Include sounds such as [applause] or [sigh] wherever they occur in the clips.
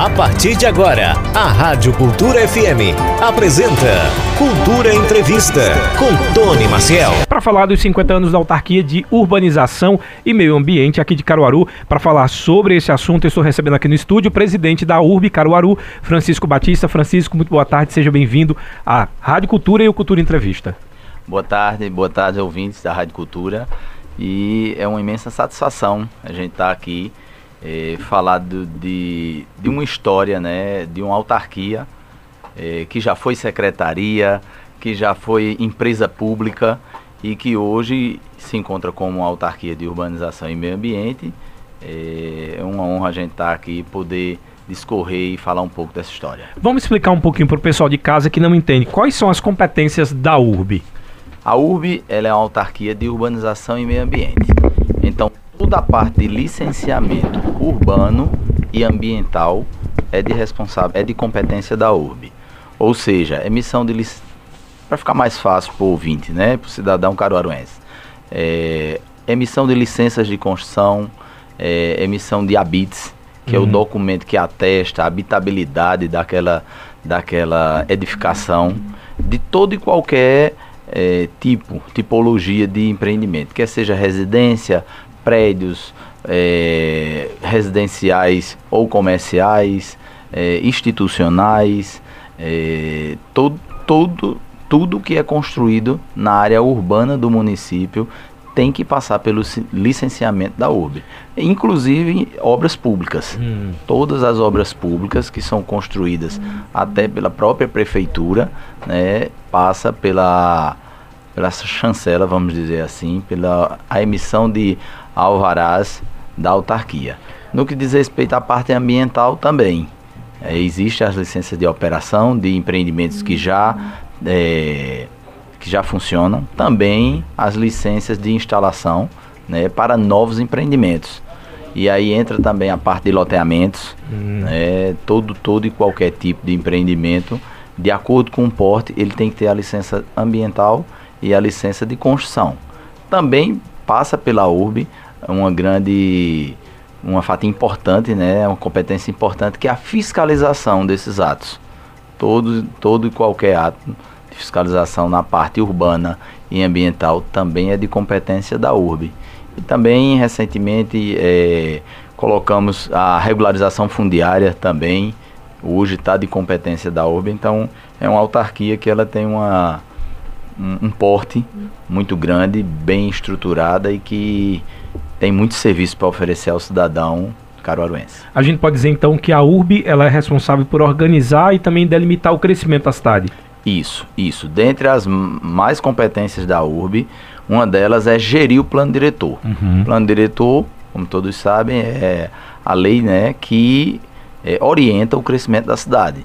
A partir de agora, a Rádio Cultura FM apresenta Cultura Entrevista com Tony Maciel. Para falar dos 50 anos da autarquia de urbanização e meio ambiente aqui de Caruaru, para falar sobre esse assunto, eu estou recebendo aqui no estúdio o presidente da URB Caruaru, Francisco Batista. Francisco, muito boa tarde, seja bem-vindo à Rádio Cultura e o Cultura Entrevista. Boa tarde, boa tarde, ouvintes da Rádio Cultura. E é uma imensa satisfação a gente estar tá aqui é, falar do, de, de uma história, né, de uma autarquia é, que já foi secretaria, que já foi empresa pública e que hoje se encontra como autarquia de urbanização e meio ambiente. É, é uma honra a gente estar aqui e poder discorrer e falar um pouco dessa história. Vamos explicar um pouquinho para o pessoal de casa que não entende quais são as competências da URB. A URB ela é uma autarquia de urbanização e meio ambiente. Então, toda a parte de licenciamento urbano e ambiental é de responsável, é de competência da URB. Ou seja, emissão de para ficar mais fácil para o ouvinte, né, para o cidadão caruaruense. É, emissão de licenças de construção, é, emissão de habits, que uhum. é o uhum. documento que atesta a habitabilidade daquela, daquela edificação, de todo e qualquer é, tipo, tipologia de empreendimento, quer seja residência, prédios é, residenciais ou comerciais, é, institucionais, é, todo, todo, tudo que é construído na área urbana do município tem que passar pelo licenciamento da URB, inclusive obras públicas. Hum. Todas as obras públicas que são construídas hum. até pela própria prefeitura, né, passa pela pela chancela, vamos dizer assim, pela a emissão de alvarás da autarquia. No que diz respeito à parte ambiental também, é, existem as licenças de operação de empreendimentos que já, é, que já funcionam, também as licenças de instalação né, para novos empreendimentos. E aí entra também a parte de loteamentos, hum. né, todo, todo e qualquer tipo de empreendimento, de acordo com o porte, ele tem que ter a licença ambiental e a licença de construção. Também passa pela URB uma grande uma fatia importante, né, uma competência importante que é a fiscalização desses atos. Todo, todo e qualquer ato de fiscalização na parte urbana e ambiental também é de competência da URB. E também recentemente é, colocamos a regularização fundiária também, hoje está de competência da URB, então é uma autarquia que ela tem uma um, um porte muito grande, bem estruturada e que tem muito serviço para oferecer ao cidadão caruaruense. A gente pode dizer então que a URB ela é responsável por organizar e também delimitar o crescimento da cidade. Isso, isso. Dentre as mais competências da URB, uma delas é gerir o plano diretor. Uhum. O plano diretor, como todos sabem, é a lei né, que é, orienta o crescimento da cidade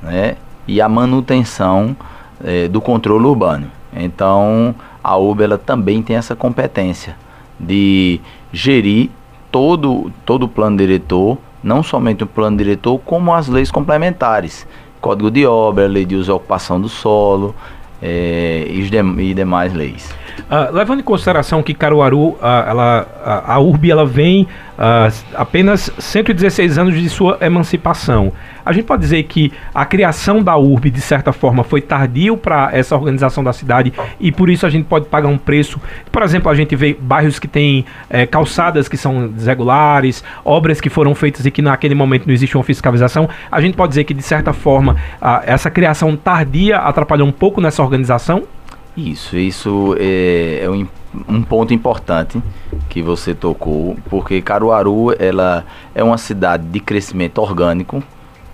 né, e a manutenção é, do controle urbano. Então, a UBA ela também tem essa competência de gerir todo, todo o plano diretor, não somente o plano diretor, como as leis complementares. Código de obra, lei de uso e ocupação do solo é, e, e demais leis. Uh, levando em consideração que Caruaru, uh, ela, uh, a URB, ela vem apenas 116 anos de sua emancipação. A gente pode dizer que a criação da URB, de certa forma, foi tardio para essa organização da cidade e por isso a gente pode pagar um preço. Por exemplo, a gente vê bairros que têm é, calçadas que são desregulares, obras que foram feitas e que naquele momento não existe uma fiscalização. A gente pode dizer que, de certa forma, essa criação tardia atrapalhou um pouco nessa organização? Isso, isso é, é um, um, ponto importante que você tocou, porque Caruaru ela é uma cidade de crescimento orgânico,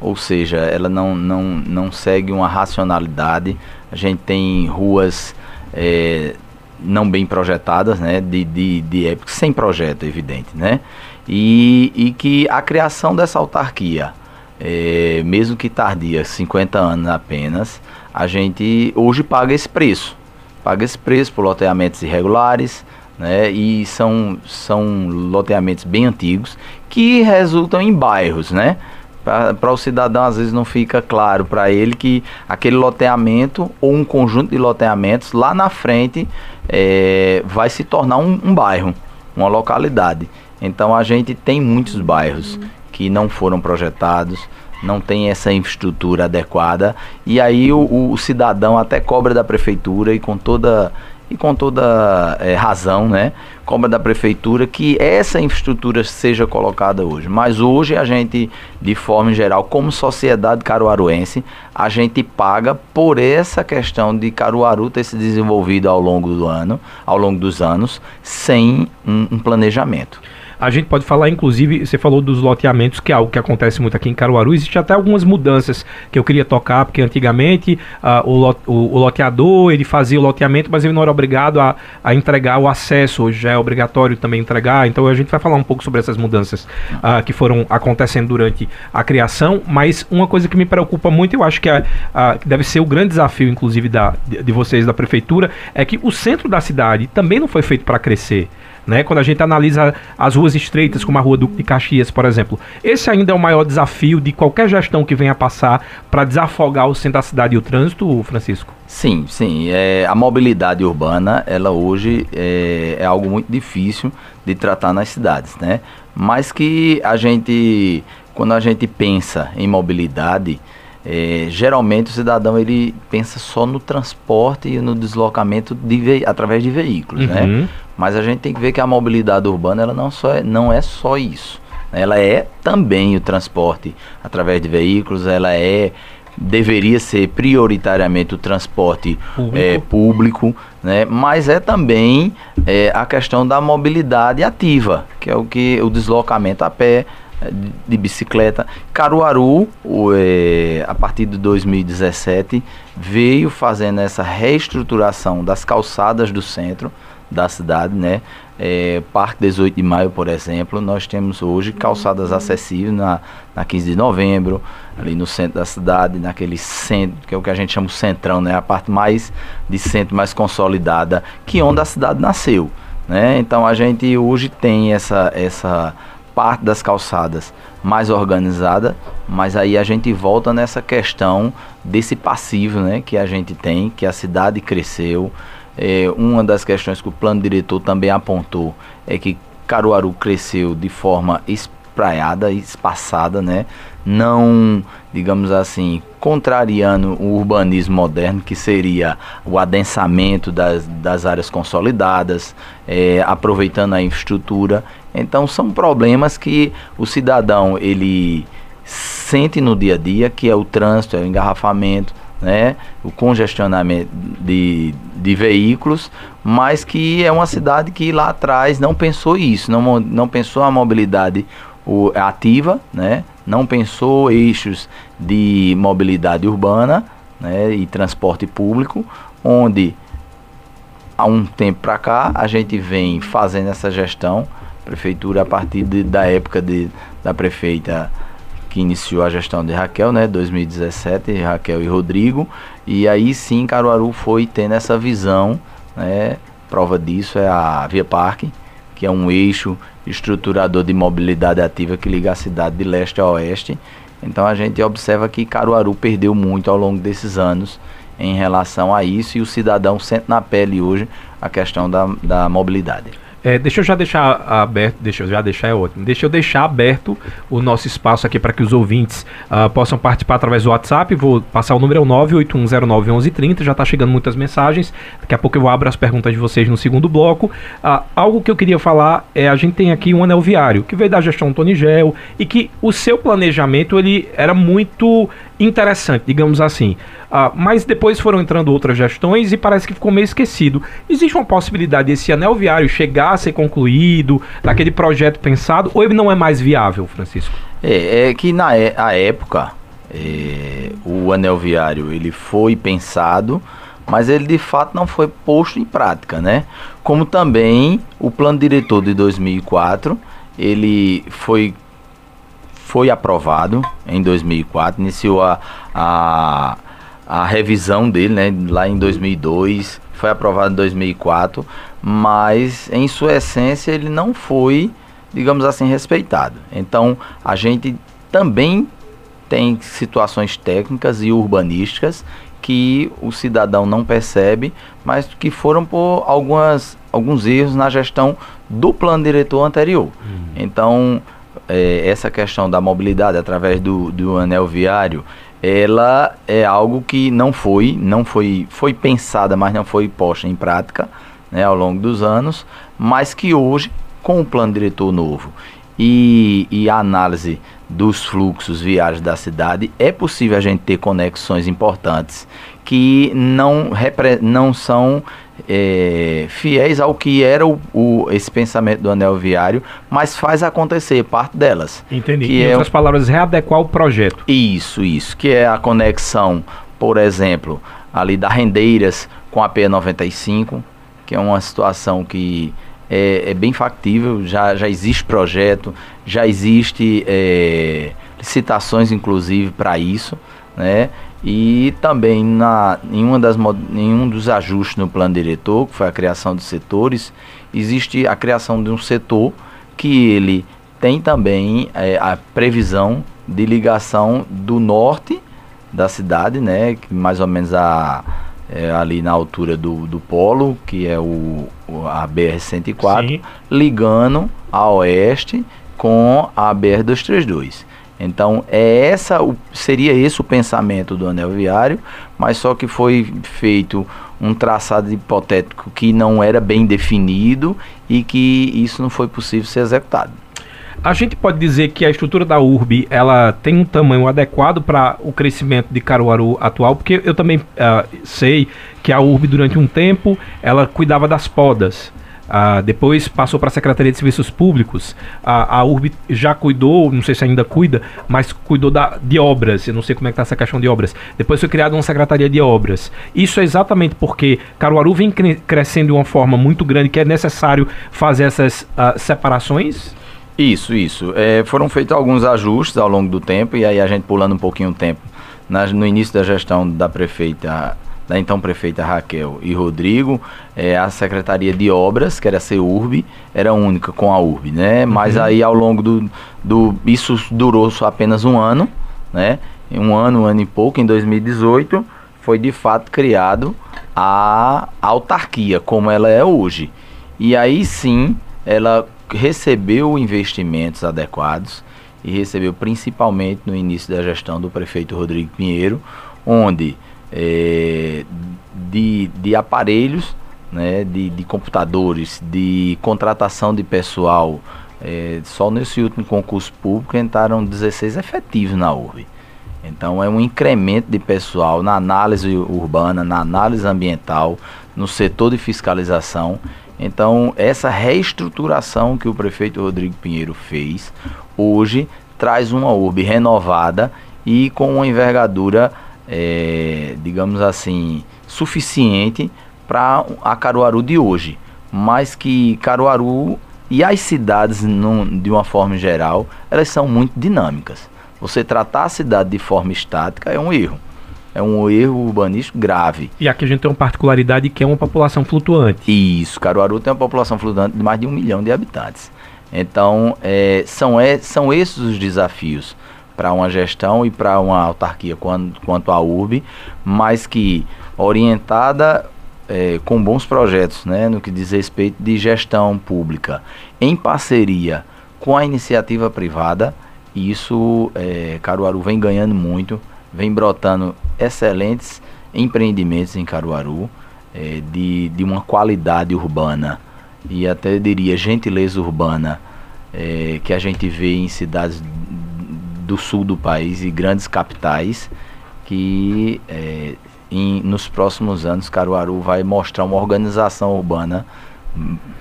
ou seja, ela não, não, não segue uma racionalidade. A gente tem ruas é, não bem projetadas, né, de, de, de época, sem projeto, evidente, né, e, e que a criação dessa autarquia, é, mesmo que tardia, 50 anos apenas, a gente hoje paga esse preço paga esse preço por loteamentos irregulares, né? E são, são loteamentos bem antigos que resultam em bairros, né? Para o cidadão, às vezes não fica claro para ele que aquele loteamento ou um conjunto de loteamentos lá na frente é, vai se tornar um, um bairro, uma localidade. Então a gente tem muitos bairros que não foram projetados, não tem essa infraestrutura adequada e aí o, o cidadão até cobra da prefeitura e com toda e com toda é, razão, né, cobra da prefeitura que essa infraestrutura seja colocada hoje. Mas hoje a gente, de forma geral, como sociedade caruaruense, a gente paga por essa questão de Caruaru ter se desenvolvido ao longo do ano, ao longo dos anos, sem um, um planejamento. A gente pode falar, inclusive, você falou dos loteamentos, que é algo que acontece muito aqui em Caruaru. Existem até algumas mudanças que eu queria tocar, porque antigamente uh, o, lot, o, o, loteador ele fazia o loteamento, mas ele não era obrigado a, a, entregar o acesso. Hoje já é obrigatório também entregar. Então a gente vai falar um pouco sobre essas mudanças uh, que foram acontecendo durante a criação. Mas uma coisa que me preocupa muito, eu acho que, é, uh, deve ser o grande desafio, inclusive, da, de, de vocês da prefeitura, é que o centro da cidade também não foi feito para crescer. Né? Quando a gente analisa as ruas estreitas, como a Rua Duque de Caxias, por exemplo. Esse ainda é o maior desafio de qualquer gestão que venha passar para desafogar o centro da cidade e o trânsito, Francisco? Sim, sim. É, a mobilidade urbana, ela hoje é, é algo muito difícil de tratar nas cidades, né? Mas que a gente, quando a gente pensa em mobilidade, é, geralmente o cidadão ele pensa só no transporte e no deslocamento de através de veículos, né? uhum. né? Mas a gente tem que ver que a mobilidade urbana ela não, só é, não é só isso. Ela é também o transporte através de veículos, ela é deveria ser prioritariamente o transporte público, é, público né? mas é também é, a questão da mobilidade ativa, que é o que o deslocamento a pé, é, de bicicleta. Caruaru, o, é, a partir de 2017, veio fazendo essa reestruturação das calçadas do centro, da cidade, né? É, Parque 18 de Maio, por exemplo, nós temos hoje calçadas acessíveis na, na 15 de novembro, ali no centro da cidade, naquele centro, que é o que a gente chama de centrão, né? A parte mais de centro, mais consolidada, que é onde a cidade nasceu, né? Então a gente hoje tem essa, essa parte das calçadas mais organizada, mas aí a gente volta nessa questão desse passivo, né? Que a gente tem, que a cidade cresceu, é, uma das questões que o plano diretor também apontou é que Caruaru cresceu de forma espraiada, espaçada, né? Não, digamos assim, contrariando o urbanismo moderno, que seria o adensamento das, das áreas consolidadas, é, aproveitando a infraestrutura. Então são problemas que o cidadão ele sente no dia a dia, que é o trânsito, é o engarrafamento, né, o congestionamento de, de veículos, mas que é uma cidade que lá atrás não pensou isso, não, não pensou a mobilidade ativa, né, não pensou eixos de mobilidade urbana né, e transporte público, onde há um tempo para cá a gente vem fazendo essa gestão, prefeitura a partir de, da época de, da prefeita que iniciou a gestão de Raquel, né, 2017, Raquel e Rodrigo, e aí sim Caruaru foi tendo essa visão, né, prova disso é a Via Parque, que é um eixo estruturador de mobilidade ativa que liga a cidade de leste a oeste. Então a gente observa que Caruaru perdeu muito ao longo desses anos em relação a isso e o cidadão sente na pele hoje a questão da, da mobilidade. É, deixa eu já deixar aberto, deixa eu já deixar é ótimo. Deixa eu deixar aberto o nosso espaço aqui para que os ouvintes uh, possam participar através do WhatsApp. Vou passar o número é o 981091130. Já está chegando muitas mensagens. Daqui a pouco eu abro as perguntas de vocês no segundo bloco. Uh, algo que eu queria falar é a gente tem aqui um anel viário que veio da gestão Tony Gel e que o seu planejamento ele era muito interessante, digamos assim. Uh, mas depois foram entrando outras gestões e parece que ficou meio esquecido. Existe uma possibilidade desse anel viário chegar a ser concluído, daquele projeto pensado, ou ele não é mais viável, Francisco? É, é que na é, a época é, o anel viário ele foi pensado, mas ele de fato não foi posto em prática, né? Como também o plano diretor de 2004 ele foi foi aprovado em 2004, iniciou a, a, a revisão dele, né, lá em 2002, foi aprovado em 2004, mas em sua essência ele não foi, digamos assim, respeitado. Então a gente também tem situações técnicas e urbanísticas que o cidadão não percebe, mas que foram por algumas, alguns erros na gestão do plano diretor anterior. Uhum. Então, é, essa questão da mobilidade através do, do anel viário, ela é algo que não foi, não foi, foi pensada, mas não foi posta em prática né, ao longo dos anos, mas que hoje, com o plano diretor novo e, e a análise dos fluxos viários da cidade, é possível a gente ter conexões importantes que não, não são é, fiéis ao que era o, o, esse pensamento do anel viário, mas faz acontecer parte delas. Entendi. Que em é outras palavras, readequar o projeto. Isso, isso. Que é a conexão, por exemplo, ali da Rendeiras com a P95, que é uma situação que é, é bem factível, já, já existe projeto, já existe é, licitações, inclusive, para isso, né? E também na, em, uma das, em um dos ajustes no plano diretor, que foi a criação de setores, existe a criação de um setor que ele tem também é, a previsão de ligação do norte da cidade, né, que mais ou menos a, é, ali na altura do, do polo, que é o, o a BR-104, ligando a oeste com a BR-232. Então, é essa seria esse o pensamento do anel viário, mas só que foi feito um traçado hipotético que não era bem definido e que isso não foi possível ser executado. A gente pode dizer que a estrutura da URB ela tem um tamanho adequado para o crescimento de Caruaru atual, porque eu também uh, sei que a URB durante um tempo ela cuidava das podas. Uh, depois passou para a Secretaria de Serviços Públicos. A, URB já cuidou, não sei se ainda cuida, mas cuidou da, de obras. Eu não sei como é que está essa questão de obras. Depois foi criada uma Secretaria de Obras. Isso é exatamente porque Caruaru vem cre crescendo de uma forma muito grande que é necessário fazer essas uh, separações? Isso, isso. É, foram feitos alguns ajustes ao longo do tempo, e aí a gente pulando um pouquinho o tempo. Na, no início da gestão da prefeita da então prefeita Raquel e Rodrigo, é, a Secretaria de Obras, que era a CEURB, era única com a URB, né? Uhum. Mas aí ao longo do, do. Isso durou só apenas um ano, né? Um ano, um ano e pouco, em 2018, foi de fato criado a autarquia, como ela é hoje. E aí sim, ela recebeu investimentos adequados e recebeu principalmente no início da gestão do prefeito Rodrigo Pinheiro, onde é, de, de aparelhos, né, de, de computadores, de contratação de pessoal. É, só nesse último concurso público entraram 16 efetivos na URB. Então é um incremento de pessoal na análise urbana, na análise ambiental, no setor de fiscalização. Então essa reestruturação que o prefeito Rodrigo Pinheiro fez hoje traz uma URB renovada e com uma envergadura é, digamos assim, suficiente para a Caruaru de hoje. Mas que Caruaru e as cidades, num, de uma forma geral, elas são muito dinâmicas. Você tratar a cidade de forma estática é um erro. É um erro urbanístico grave. E aqui a gente tem uma particularidade que é uma população flutuante. Isso, Caruaru tem uma população flutuante de mais de um milhão de habitantes. Então, é, são, é, são esses os desafios para uma gestão e para uma autarquia quanto, quanto à URB, mas que orientada é, com bons projetos, né, no que diz respeito de gestão pública, em parceria com a iniciativa privada, isso é, Caruaru vem ganhando muito, vem brotando excelentes empreendimentos em Caruaru, é, de, de uma qualidade urbana e até diria gentileza urbana é, que a gente vê em cidades do sul do país e grandes capitais que é, em, nos próximos anos Caruaru vai mostrar uma organização urbana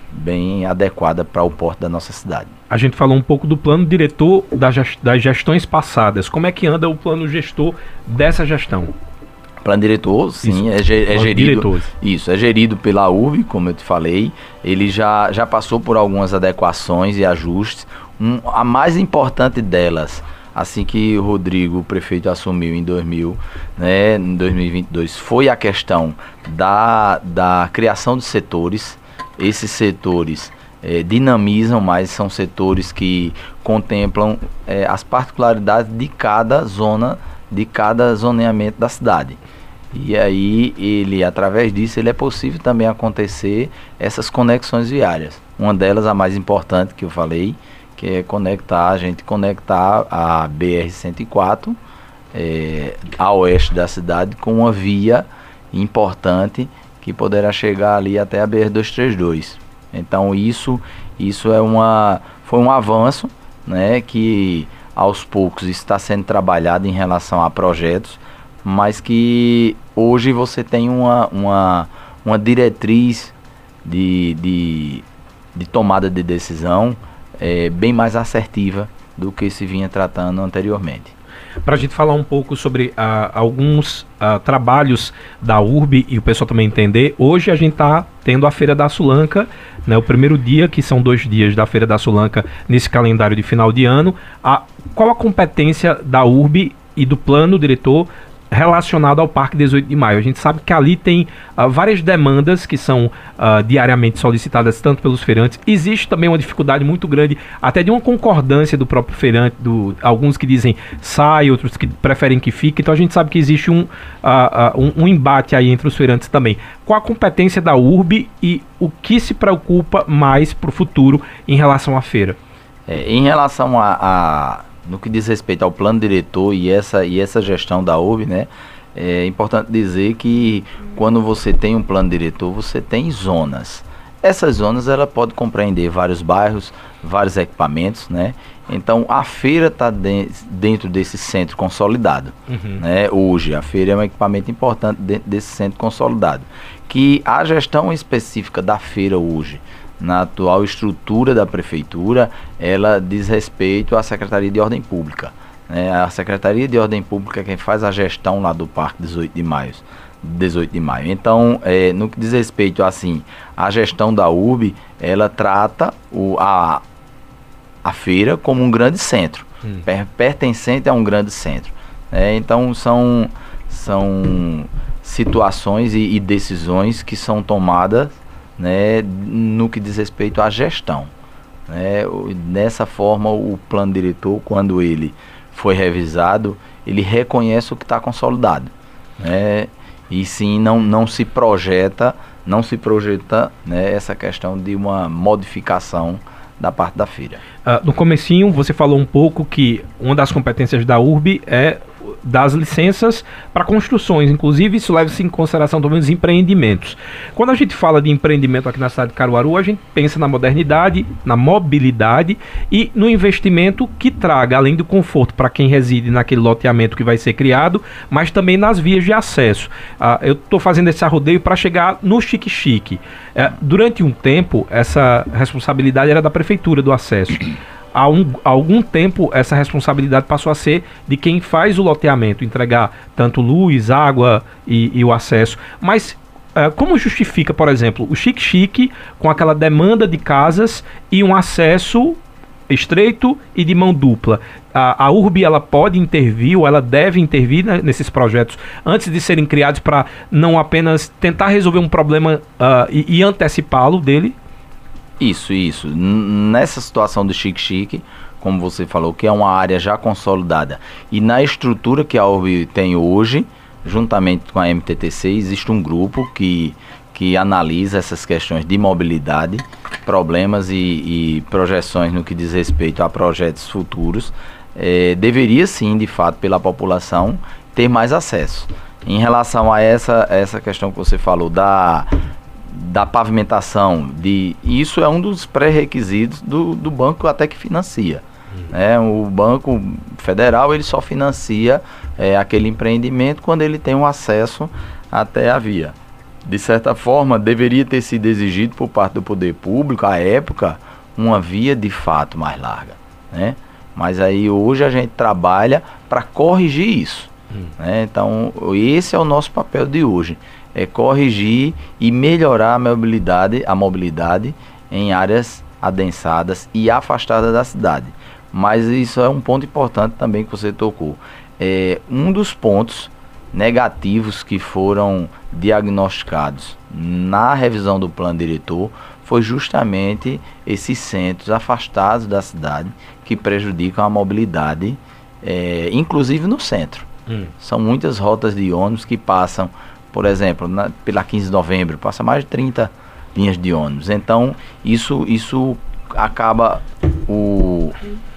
bem adequada para o porto da nossa cidade. A gente falou um pouco do plano diretor das gestões passadas. Como é que anda o plano gestor dessa gestão? Plano diretor, sim, isso. é, é gerido. Diretores. Isso, é gerido pela URB, como eu te falei. Ele já, já passou por algumas adequações e ajustes. Um, a mais importante delas assim que o Rodrigo, o prefeito, assumiu em 2000, né, em 2022, foi a questão da, da criação de setores. Esses setores é, dinamizam, mas são setores que contemplam é, as particularidades de cada zona, de cada zoneamento da cidade. E aí ele, através disso, ele é possível também acontecer essas conexões viárias. Uma delas, a mais importante que eu falei, que é conectar, a gente conectar a BR-104 é, a oeste da cidade com uma via importante que poderá chegar ali até a BR-232. Então isso, isso é uma, foi um avanço né, que aos poucos está sendo trabalhado em relação a projetos, mas que hoje você tem uma, uma, uma diretriz de, de, de tomada de decisão é, bem mais assertiva do que se vinha tratando anteriormente para a gente falar um pouco sobre uh, alguns uh, trabalhos da URB e o pessoal também entender. Hoje a gente está tendo a Feira da Sulanca, né, o primeiro dia, que são dois dias da Feira da Sulanca nesse calendário de final de ano. A, qual a competência da URB e do plano diretor relacionado ao Parque 18 de Maio. A gente sabe que ali tem uh, várias demandas que são uh, diariamente solicitadas tanto pelos feirantes. Existe também uma dificuldade muito grande, até de uma concordância do próprio feirante, do, alguns que dizem sai, outros que preferem que fique. Então a gente sabe que existe um, uh, um, um, embate aí entre os feirantes também. Qual a competência da URB e o que se preocupa mais para o futuro em relação à feira? É, em relação a, a no que diz respeito ao plano diretor e essa, e essa gestão da UB, né? É importante dizer que quando você tem um plano diretor, você tem zonas. Essas zonas ela pode compreender vários bairros, vários equipamentos, né? Então a feira está de, dentro desse centro consolidado, uhum. né? Hoje a feira é um equipamento importante dentro desse centro consolidado, que a gestão específica da feira hoje, na atual estrutura da prefeitura, ela diz respeito à Secretaria de Ordem Pública. Né? A Secretaria de Ordem Pública é quem faz a gestão lá do Parque 18 de Maio. 18 de maio. Então, é, no que diz respeito assim, a gestão da URB, ela trata o, a, a feira como um grande centro, hum. per, pertencente a um grande centro. É, então, são, são situações e, e decisões que são tomadas né, no que diz respeito à gestão. Né? Dessa forma, o plano diretor, quando ele foi revisado, ele reconhece o que está consolidado. Né? E sim, não, não se projeta, não se projeta né, essa questão de uma modificação da parte da feira. Uh, no comecinho, você falou um pouco que uma das competências da URB é das licenças para construções. Inclusive, isso leva-se em consideração também os empreendimentos. Quando a gente fala de empreendimento aqui na cidade de Caruaru, a gente pensa na modernidade, na mobilidade e no investimento que traga, além do conforto para quem reside naquele loteamento que vai ser criado, mas também nas vias de acesso. Ah, eu estou fazendo esse arrodeio para chegar no chique-chique. É, durante um tempo, essa responsabilidade era da prefeitura do acesso há, um, há algum tempo essa responsabilidade passou a ser de quem faz o loteamento, entregar tanto luz, água e, e o acesso. Mas uh, como justifica, por exemplo, o chique-chique com aquela demanda de casas e um acesso estreito e de mão dupla. A, a URB ela pode intervir ou ela deve intervir né, nesses projetos antes de serem criados para não apenas tentar resolver um problema uh, e, e antecipá-lo dele? Isso, isso. Nessa situação do Chique Chique, como você falou, que é uma área já consolidada, e na estrutura que a URB tem hoje, juntamente com a MTTC, existe um grupo que, que analisa essas questões de mobilidade, problemas e, e projeções no que diz respeito a projetos futuros. É, deveria sim, de fato, pela população ter mais acesso. Em relação a essa, essa questão que você falou da da pavimentação, de isso é um dos pré-requisitos do, do banco até que financia. Né? O Banco Federal ele só financia é, aquele empreendimento quando ele tem um acesso até a via. De certa forma, deveria ter sido exigido por parte do poder público, à época, uma via de fato mais larga. Né? Mas aí hoje a gente trabalha para corrigir isso. Hum. Né? Então, esse é o nosso papel de hoje é, corrigir e melhorar a mobilidade, a mobilidade em áreas adensadas e afastadas da cidade. Mas isso é um ponto importante também que você tocou. É, um dos pontos negativos que foram diagnosticados na revisão do plano diretor foi justamente esses centros afastados da cidade que prejudicam a mobilidade, é, inclusive no centro. Hum. São muitas rotas de ônibus que passam por exemplo, na, pela 15 de novembro, passa mais de 30 linhas de ônibus. Então, isso, isso acaba o,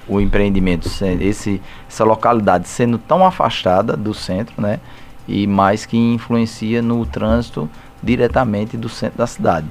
o empreendimento, esse, essa localidade sendo tão afastada do centro, né? E mais que influencia no trânsito diretamente do centro da cidade.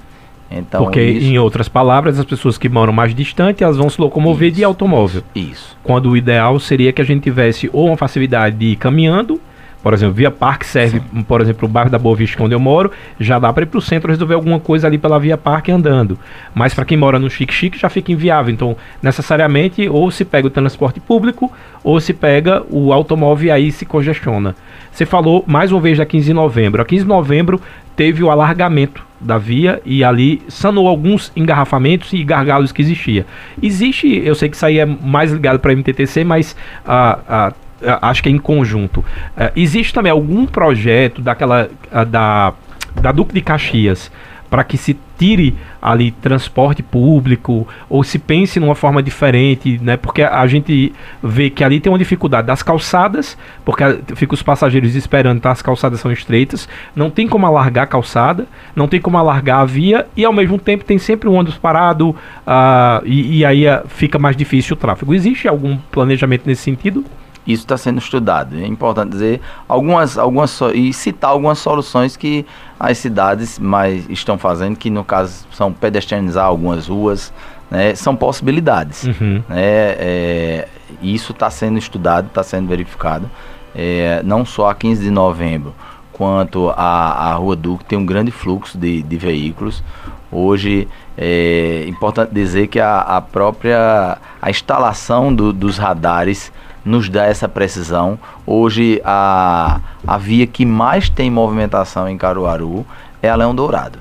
Então, Porque, isso... em outras palavras, as pessoas que moram mais distante, elas vão se locomover isso, de automóvel. Isso. Quando o ideal seria que a gente tivesse ou uma facilidade de ir caminhando, por exemplo, Via Parque serve, Sim. por exemplo, o bairro da Boa Vista, onde eu moro, já dá para ir para o centro resolver alguma coisa ali pela Via Parque andando. Mas para quem mora no Chique Chique já fica inviável. Então, necessariamente, ou se pega o transporte público, ou se pega o automóvel e aí se congestiona. Você falou mais uma vez da 15 de novembro. A 15 de novembro teve o alargamento da via e ali sanou alguns engarrafamentos e gargalos que existia. Existe, eu sei que isso aí é mais ligado para a MTTC, mas a, a acho que é em conjunto. Uh, existe também algum projeto daquela da, da Duque de Caxias para que se tire ali transporte público ou se pense numa forma diferente, né? Porque a gente vê que ali tem uma dificuldade das calçadas, porque fica os passageiros esperando, tá? As calçadas são estreitas, não tem como alargar a calçada, não tem como alargar a via e ao mesmo tempo tem sempre um ônibus parado uh, e, e, aí uh, fica mais difícil o tráfego. Existe algum planejamento nesse sentido? Isso está sendo estudado. É importante dizer algumas, algumas e citar algumas soluções que as cidades mais estão fazendo, que no caso são pedestrianizar algumas ruas, né, são possibilidades. Uhum. Né, é, isso está sendo estudado, está sendo verificado. É, não só a 15 de novembro, quanto a, a Rua Duque tem um grande fluxo de, de veículos. Hoje é importante dizer que a, a própria a instalação do, dos radares nos dá essa precisão. Hoje a, a via que mais tem movimentação em Caruaru é a Leão Dourado.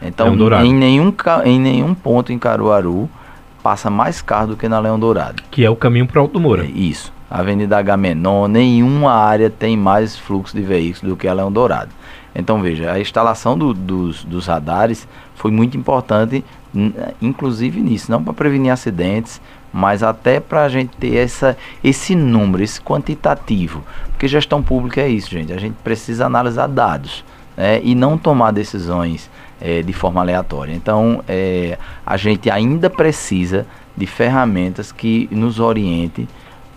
Então, Leão Dourado. Em, nenhum, em nenhum ponto em Caruaru passa mais carro do que na Leão Dourado. Que é o caminho para Alto Moura. É, isso. Avenida Agamenon, nenhuma área tem mais fluxo de veículos do que a Leão Dourado. Então veja, a instalação do, dos, dos radares foi muito importante, inclusive nisso, não para prevenir acidentes, mas até para a gente ter essa, esse número, esse quantitativo. Porque gestão pública é isso, gente. A gente precisa analisar dados né, e não tomar decisões é, de forma aleatória. Então, é, a gente ainda precisa de ferramentas que nos orientem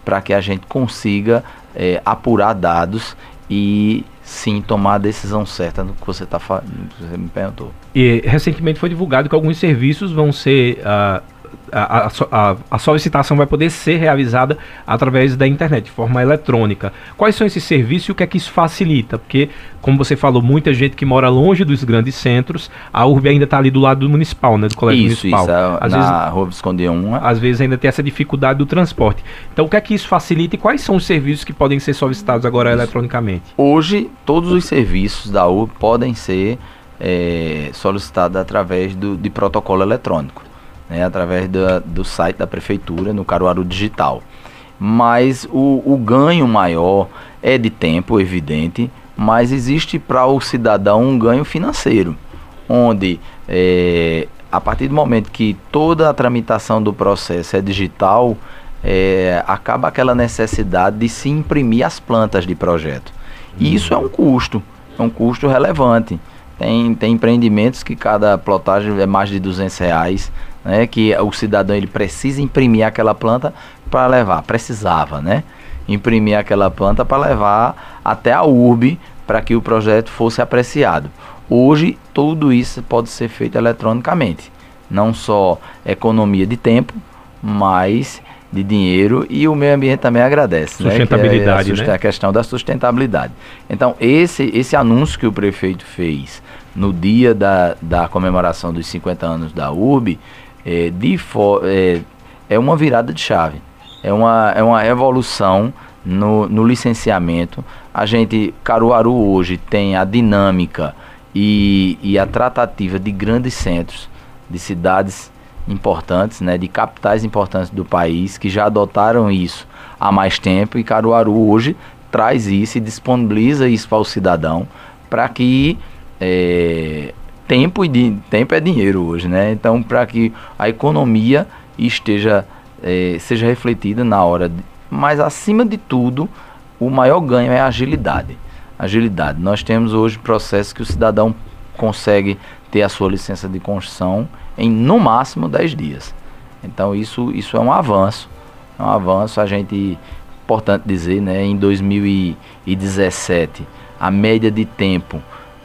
para que a gente consiga é, apurar dados e sim tomar a decisão certa no que você está você me perguntou. E recentemente foi divulgado que alguns serviços vão ser uh, a, a, a, solicitação vai poder ser realizada através da internet, de forma eletrônica. Quais são esses serviços e o que é que isso facilita? Porque, como você falou, muita gente que mora longe dos grandes centros, a URB ainda está ali do lado do municipal, né? Do colégio isso, municipal. Isso, às na vezes, Rua Visconde 1. Às vezes ainda tem essa dificuldade do transporte. Então, o que é que isso facilita e quais são os serviços que podem ser solicitados agora isso. eletronicamente? Hoje, todos os serviços da URB podem ser é, solicitados através do, de protocolo eletrônico né, através da, do site da prefeitura no Caruaru Digital. Mas o, o ganho maior é de tempo, evidente, mas existe para o cidadão um ganho financeiro, onde é, a partir do momento que toda a tramitação do processo é digital, é, acaba aquela necessidade de se imprimir as plantas de projeto. E isso é um custo, é um custo relevante. Tem, tem empreendimentos que cada plotagem é mais de 200 reais né, que o cidadão ele precisa imprimir aquela planta para levar, precisava, né, imprimir aquela planta para levar até a URB para que o projeto fosse apreciado. Hoje tudo isso pode ser feito eletronicamente, não só economia de tempo, mas de dinheiro e o meio ambiente também agradece. Sustentabilidade, né? Que é a, né? a questão da sustentabilidade. Então, esse, esse anúncio que o prefeito fez no dia da, da comemoração dos 50 anos da URB, é, de é, é uma virada de chave, é uma, é uma evolução no, no licenciamento. A gente, Caruaru hoje tem a dinâmica e, e a tratativa de grandes centros, de cidades importantes, né, de capitais importantes do país que já adotaram isso há mais tempo e Caruaru hoje traz isso e disponibiliza isso para o cidadão para que é, tempo e tempo é dinheiro hoje, né? Então, para que a economia esteja é, seja refletida na hora, de, mas acima de tudo, o maior ganho é a agilidade. Agilidade. Nós temos hoje processos que o cidadão consegue ter a sua licença de construção em no máximo 10 dias. Então isso, isso é um avanço. É um avanço, a gente, importante dizer, né, em 2017, a média de tempo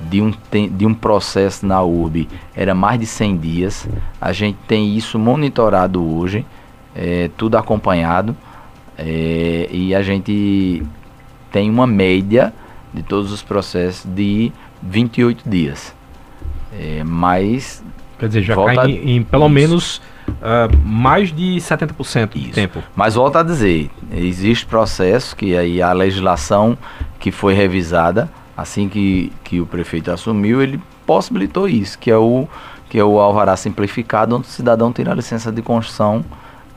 de um, de um processo na URB era mais de 100 dias. A gente tem isso monitorado hoje, é, tudo acompanhado, é, e a gente tem uma média de todos os processos de 28 dias. É, mas. Quer dizer, já cai em, em pelo isso. menos uh, mais de 70% do tempo. Mas volta a dizer, existe processo que aí a legislação que foi revisada assim que, que o prefeito assumiu, ele possibilitou isso, que é o, que é o alvará simplificado, onde o cidadão tira a licença de construção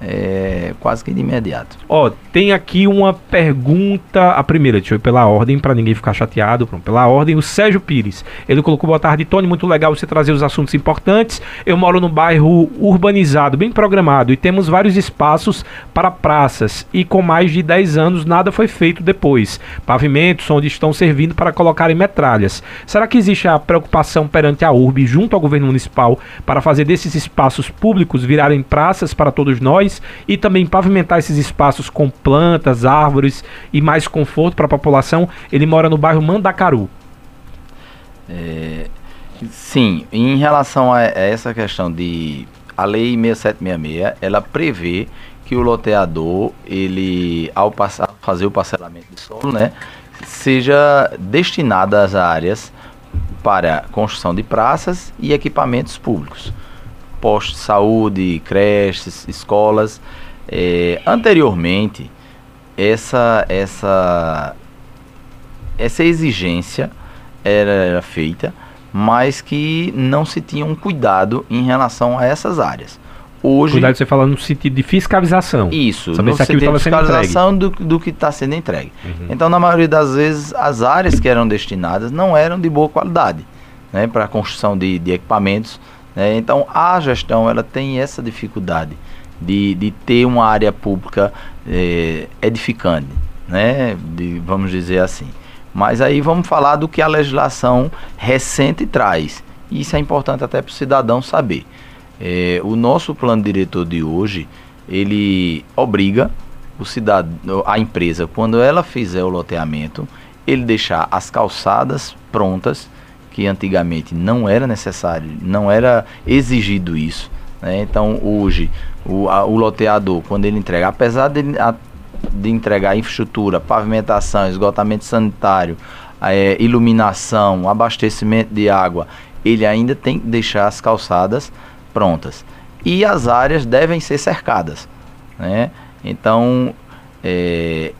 é, quase que de imediato. Ó, tem aqui uma pergunta, a primeira, deixa eu ir pela ordem, para ninguém ficar chateado, pronto, pela ordem, o Sérgio Pires, ele colocou, boa tarde, Tony, muito legal você trazer os assuntos importantes, eu moro no bairro urbanizado, bem programado, e temos vários espaços para praças, e com mais de 10 anos nada foi feito depois, pavimentos onde estão servindo para colocarem metralhas. Será que existe a preocupação perante a URB, junto ao governo municipal, para fazer desses espaços públicos virarem praças para todos nós, e também pavimentar esses espaços com plantas, árvores e mais conforto para a população. Ele mora no bairro Mandacaru. É, sim, em relação a, essa questão de a lei 6766, ela prevê que o loteador, ele ao passar, fazer o parcelamento de solo, né, seja destinado às áreas para construção de praças e equipamentos públicos postos de saúde, creches, escolas. É, anteriormente, essa, essa, essa exigência era, era feita, mas que não se tinha um cuidado em relação a essas áreas. Hoje, Cuidado, você fala no sentido de fiscalização. Isso, Saber no sentido de fiscalização do, do que está sendo entregue. Uhum. Então, na maioria das vezes, as áreas que eram destinadas não eram de boa qualidade né, para a construção de, de equipamentos né? Então a gestão ela tem essa dificuldade de, de ter uma área pública é, edificante, né? De, vamos dizer assim. Mas aí vamos falar do que a legislação recente traz. Isso é importante até para o cidadão saber. É, o nosso plano diretor de hoje ele obriga o cidadão, a empresa, quando ela fizer o loteamento, ele deixar as calçadas prontas que antigamente não era necessário, não era exigido isso. Né? Então hoje o, a, o loteador, quando ele entrega, apesar de, a, de entregar infraestrutura, pavimentação, esgotamento sanitário, é, iluminação, abastecimento de água, ele ainda tem que deixar as calçadas prontas. E as áreas devem ser cercadas. Né? Então, é,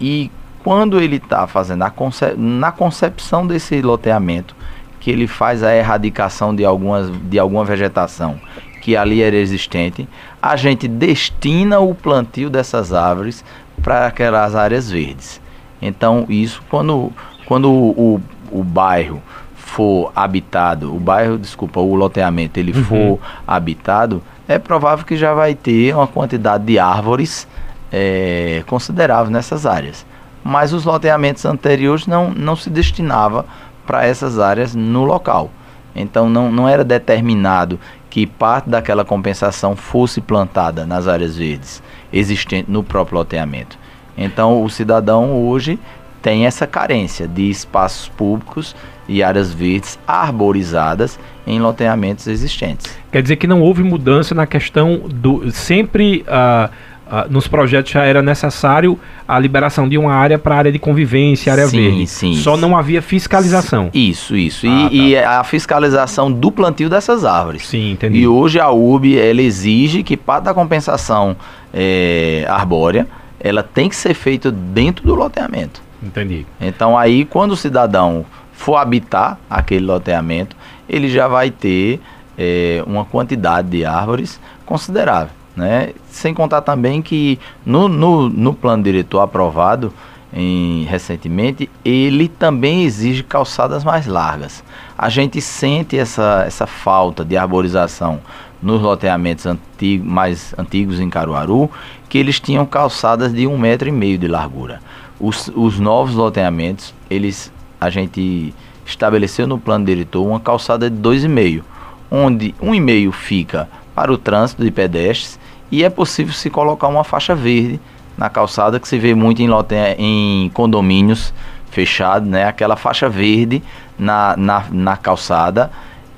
e quando ele está fazendo concep na concepção desse loteamento, que ele faz a erradicação de, algumas, de alguma vegetação que ali era existente, a gente destina o plantio dessas árvores para aquelas áreas verdes. Então, isso quando, quando o, o, o bairro for habitado, o bairro, desculpa, o loteamento, ele uhum. for habitado, é provável que já vai ter uma quantidade de árvores é, considerável nessas áreas mas os loteamentos anteriores não, não se destinava para essas áreas no local. Então não, não era determinado que parte daquela compensação fosse plantada nas áreas verdes existentes no próprio loteamento. Então o cidadão hoje tem essa carência de espaços públicos e áreas verdes arborizadas em loteamentos existentes. Quer dizer que não houve mudança na questão do sempre uh, Uh, nos projetos já era necessário a liberação de uma área para área de convivência, área sim, verde. Sim, Só não havia fiscalização. Isso, isso. Ah, e, tá. e, a fiscalização do plantio dessas árvores. Sim, entendi. E hoje a UB ela exige que parte da compensação é, arbórea ela tem que ser feita dentro do loteamento. Entendi. Então aí quando o cidadão for habitar aquele loteamento, ele já vai ter é, uma quantidade de árvores considerável. Né? Sem contar também que no, no, no plano diretor aprovado em, recentemente, ele também exige calçadas mais largas. A gente sente essa, essa falta de arborização nos loteamentos antigo, mais antigos em Caruaru, que eles tinham calçadas de um metro e meio de largura. Os, os novos loteamentos, eles a gente estabeleceu no plano diretor uma calçada de dois e meio, onde um e meio fica para o trânsito de pedestres e é possível se colocar uma faixa verde na calçada que se vê muito em, lote, em condomínios fechados, né? Aquela faixa verde na, na, na calçada,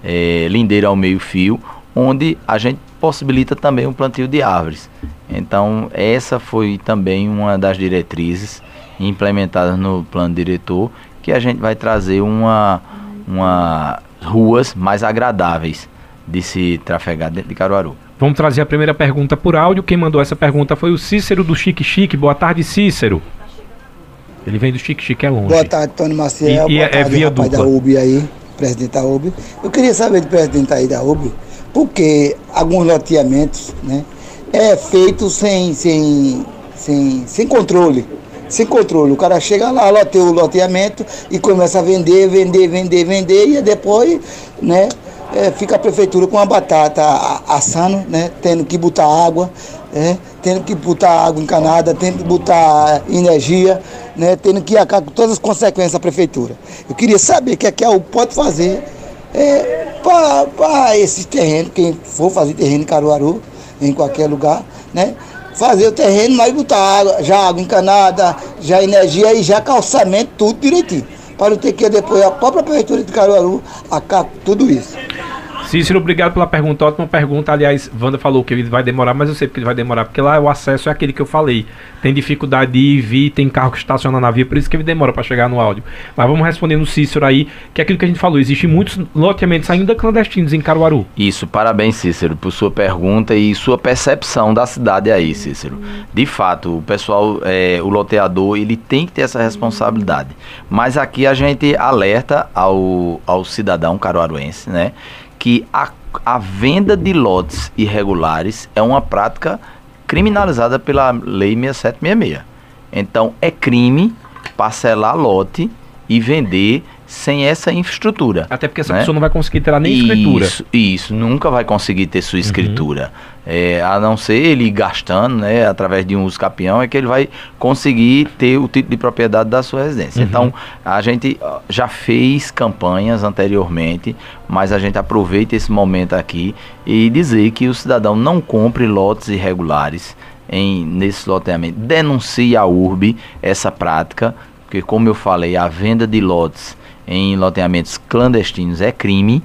é, lindeira ao meio fio, onde a gente possibilita também o plantio de árvores. Então essa foi também uma das diretrizes implementadas no plano diretor, que a gente vai trazer uma, uma ruas mais agradáveis de se trafegar dentro de Caruaru. Vamos trazer a primeira pergunta por áudio. Quem mandou essa pergunta foi o Cícero do Chique Chique. Boa tarde, Cícero. Ele vem do Chique Chique, é longe. Boa tarde, Tony Maciel. E, e Boa é, é tarde, via rapaz dupla. da UB aí, presidente da UB. Eu queria saber do presidente aí da UB, porque alguns loteamentos, né, é feito sem, sem, sem, sem controle. Sem controle. O cara chega lá, loteia o loteamento e começa a vender, vender, vender, vender, e depois, né, é, fica a prefeitura com a batata assando, né, tendo que botar água, né, tendo que botar água encanada, tendo que botar energia, né, tendo que arcar com todas as consequências da prefeitura. Eu queria saber o que é que a UB pode fazer é, para esse terreno, quem for fazer terreno em Caruaru, em qualquer lugar, né? Fazer o terreno, mas botar água, já água encanada, já energia e já calçamento, tudo direitinho. Para ter que depois a própria prefeitura de Caruaru com tudo isso. Cícero, obrigado pela pergunta. Ótima pergunta. Aliás, Wanda falou que ele vai demorar, mas eu sei porque ele vai demorar, porque lá o acesso é aquele que eu falei. Tem dificuldade de ir vir, tem carro que estaciona na via, por isso que ele demora para chegar no áudio. Mas vamos responder no Cícero aí, que é aquilo que a gente falou. Existem muitos loteamentos ainda clandestinos em Caruaru. Isso, parabéns Cícero por sua pergunta e sua percepção da cidade aí, Cícero. De fato, o pessoal, é, o loteador, ele tem que ter essa responsabilidade. Mas aqui a gente alerta ao, ao cidadão caruaruense, né, que a, a venda de lotes irregulares é uma prática criminalizada pela Lei 6766. Então, é crime parcelar lote e vender sem essa infraestrutura. Até porque essa né? pessoa não vai conseguir ter nem escritura. Isso, isso, nunca vai conseguir ter sua escritura. É, a não ser ele gastando, né, através de um uso capião, é que ele vai conseguir ter o título de propriedade da sua residência. Uhum. Então, a gente já fez campanhas anteriormente, mas a gente aproveita esse momento aqui e dizer que o cidadão não compre lotes irregulares em, nesse loteamento. Denuncie a URB essa prática, porque como eu falei, a venda de lotes em loteamentos clandestinos é crime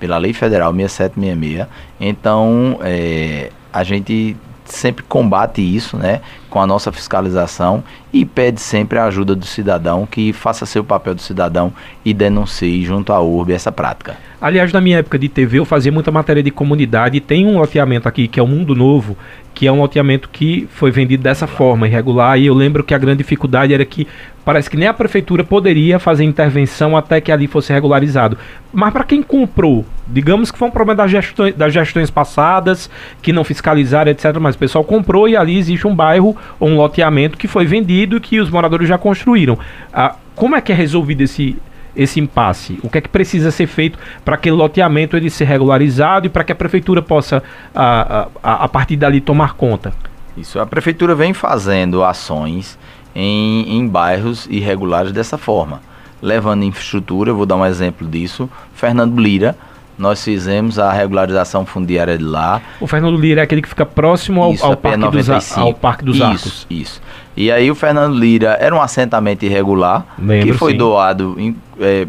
pela Lei Federal 6766. Então, é, a gente sempre combate isso, né, com a nossa fiscalização e pede sempre a ajuda do cidadão que faça seu papel do cidadão e denuncie junto à URB essa prática. Aliás, na minha época de TV, eu fazia muita matéria de comunidade. E tem um loteamento aqui que é o Mundo Novo, que é um loteamento que foi vendido dessa forma, irregular. E eu lembro que a grande dificuldade era que parece que nem a prefeitura poderia fazer intervenção até que ali fosse regularizado. Mas para quem comprou, digamos que foi um problema das gestões, das gestões passadas, que não fiscalizaram, etc. Mas o pessoal comprou e ali existe um bairro um loteamento que foi vendido e que os moradores já construíram. Ah, como é que é resolvido esse esse impasse? O que é que precisa ser feito para aquele loteamento ele ser regularizado e para que a prefeitura possa, a, a, a partir dali, tomar conta? Isso, a prefeitura vem fazendo ações em, em bairros irregulares dessa forma, levando infraestrutura, vou dar um exemplo disso, Fernando Lira, nós fizemos a regularização fundiária de lá, O Fernando Lira é aquele que fica próximo ao, Isso, ao, parque, dos, a- P95. ao Parque dos isso, Arcos. Isso, E aí o Fernando Lira era um assentamento irregular Lembro, que foi sim. doado em- é,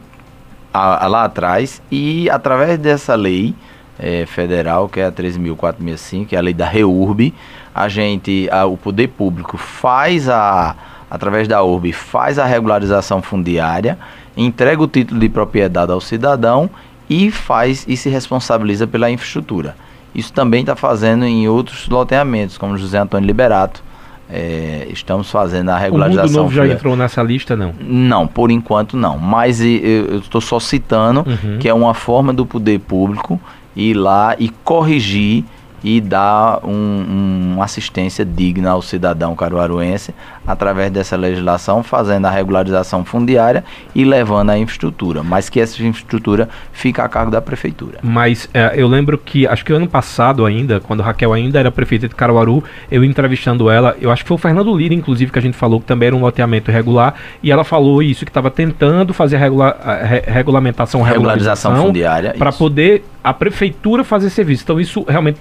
a- a- lá atrás e através dessa lei é, federal, que é a 13.465, que é a lei da REURB, a gente, a- o poder público faz a, através da URB, faz a regularização fundiária, entrega o título de propriedade ao cidadão e faz e se responsabiliza pela infraestrutura. Isso também está fazendo em outros loteamentos, como José Antônio Liberato. É, estamos fazendo a O Mundo regularização. Novo já entrou nessa lista, não? Não, por enquanto não. Mas eu eu estou só citando Uhum. que é uma forma do poder público ir lá e corrigir e dar um, uma assistência digna ao cidadão caruaruense através dessa legislação, fazendo a regularização fundiária e levando a infraestrutura. Mas que essa infraestrutura fica a cargo da prefeitura. Mas é, eu lembro que, acho que ano passado ainda, quando Raquel ainda era prefeita de Caruaru, eu entrevistando ela, eu acho que foi o Fernando Lira, inclusive, que a gente falou que também era um loteamento irregular, e ela falou isso, que estava tentando fazer a, regula- re- regulamentação, Regularização fundiária. para poder a prefeitura fazer serviço. Então isso realmente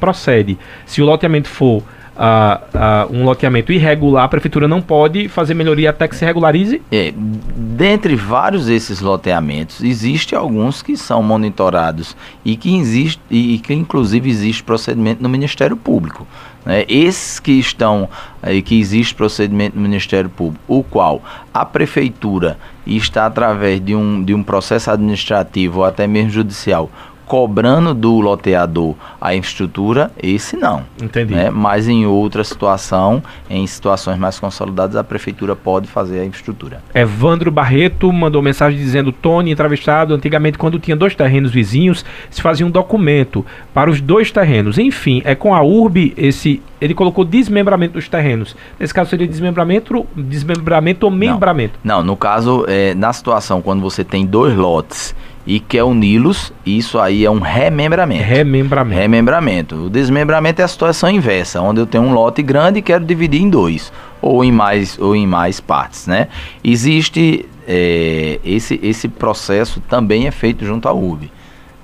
Se o loteamento for uh, uh, um loteamento irregular, a prefeitura não pode fazer melhoria até que se regularize? É, dentre vários desses loteamentos, existe alguns que são monitorados e que existe e que inclusive existe procedimento no Ministério Público. Né? Esses que estão e que existe procedimento no Ministério Público, o qual a prefeitura está através de um, de um processo administrativo ou até mesmo judicial cobrando do loteador a infraestrutura, esse não. Entendi. Né? Mas em outra situação, em situações mais consolidadas, a prefeitura pode fazer a infraestrutura. Evandro Barreto mandou mensagem dizendo: Tony, entrevistado, antigamente, quando tinha dois terrenos vizinhos, se fazia um documento para os dois terrenos. Enfim, é com a URB esse. Ele colocou desmembramento dos terrenos. Nesse caso seria desmembramento, desmembramento ou membramento? Não, não no caso, é, na situação, quando você tem dois lotes e quer uni-los, isso aí é um remembramento. Remembramento. Remembramento. O desmembramento é a situação inversa, onde eu tenho um lote grande e quero dividir em dois, ou em mais, ou em mais partes, né? Existe é, esse, esse processo também é feito junto à URB.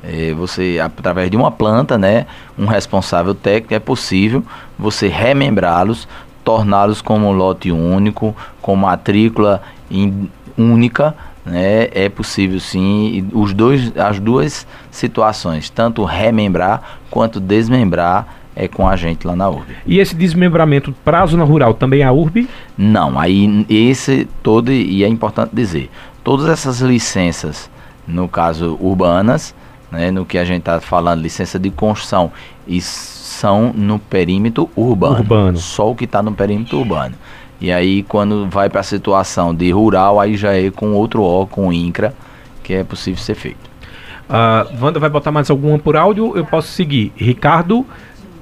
É, você, através de uma planta, né, um responsável técnico, é possível você remembrá-los, torná-los como um lote único, com matrícula in, única, né, é possível sim os dois, as duas situações, tanto remembrar quanto desmembrar é com a gente lá na URB. E esse desmembramento para a zona rural também é a URB? Não, aí esse todo, e é importante dizer, todas essas licenças, no caso urbanas, né, no que a gente está falando, licença de construção, e são no perímetro urbano. urbano. Só o que está no perímetro urbano. E aí, quando vai para a situação de rural, aí já é com outro O, com INCRA, que é possível ser feito. Uh, Wanda vai botar mais alguma por áudio? Eu posso seguir. Ricardo.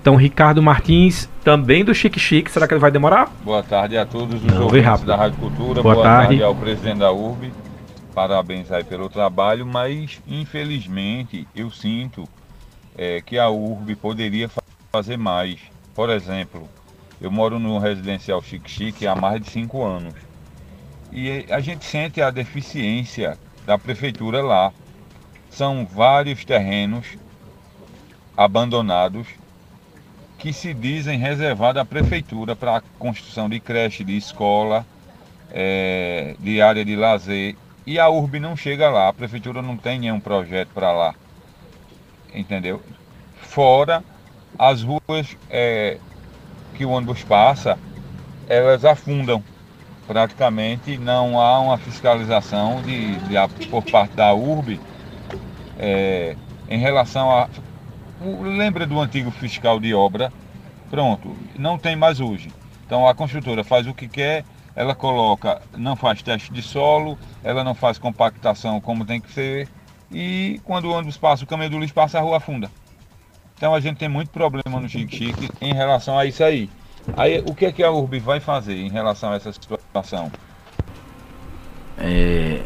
Então, Ricardo Martins, também do Chique Chique. Será que ele vai demorar? Boa tarde a todos os Não, ouvintes da Rádio Cultura. Boa, Boa tarde. tarde ao presidente da URB. Parabéns aí pelo trabalho, mas infelizmente eu sinto é, que a URB poderia fazer mais. Por exemplo, eu moro no residencial Chique Chique há mais de cinco anos. E a gente sente a deficiência da prefeitura lá. São vários terrenos abandonados que se dizem reservados à prefeitura para a construção de creche, de escola, é, de área de lazer. E a URB não chega lá, a prefeitura não tem nenhum projeto para lá. Entendeu? Fora as ruas é, que o ônibus passa, elas afundam. Praticamente não há uma fiscalização de, de por parte da URB é, em relação a. Lembra do antigo fiscal de obra? Pronto, não tem mais hoje. Então a construtora faz o que quer, ela coloca, não faz teste de solo, ela não faz compactação como tem que ser, e quando o ônibus passa, o caminho do lixo passa, a rua afunda. Então a gente tem muito problema no Chique em relação a isso aí. Aí o que é que a URB vai fazer em relação a essa situação? É,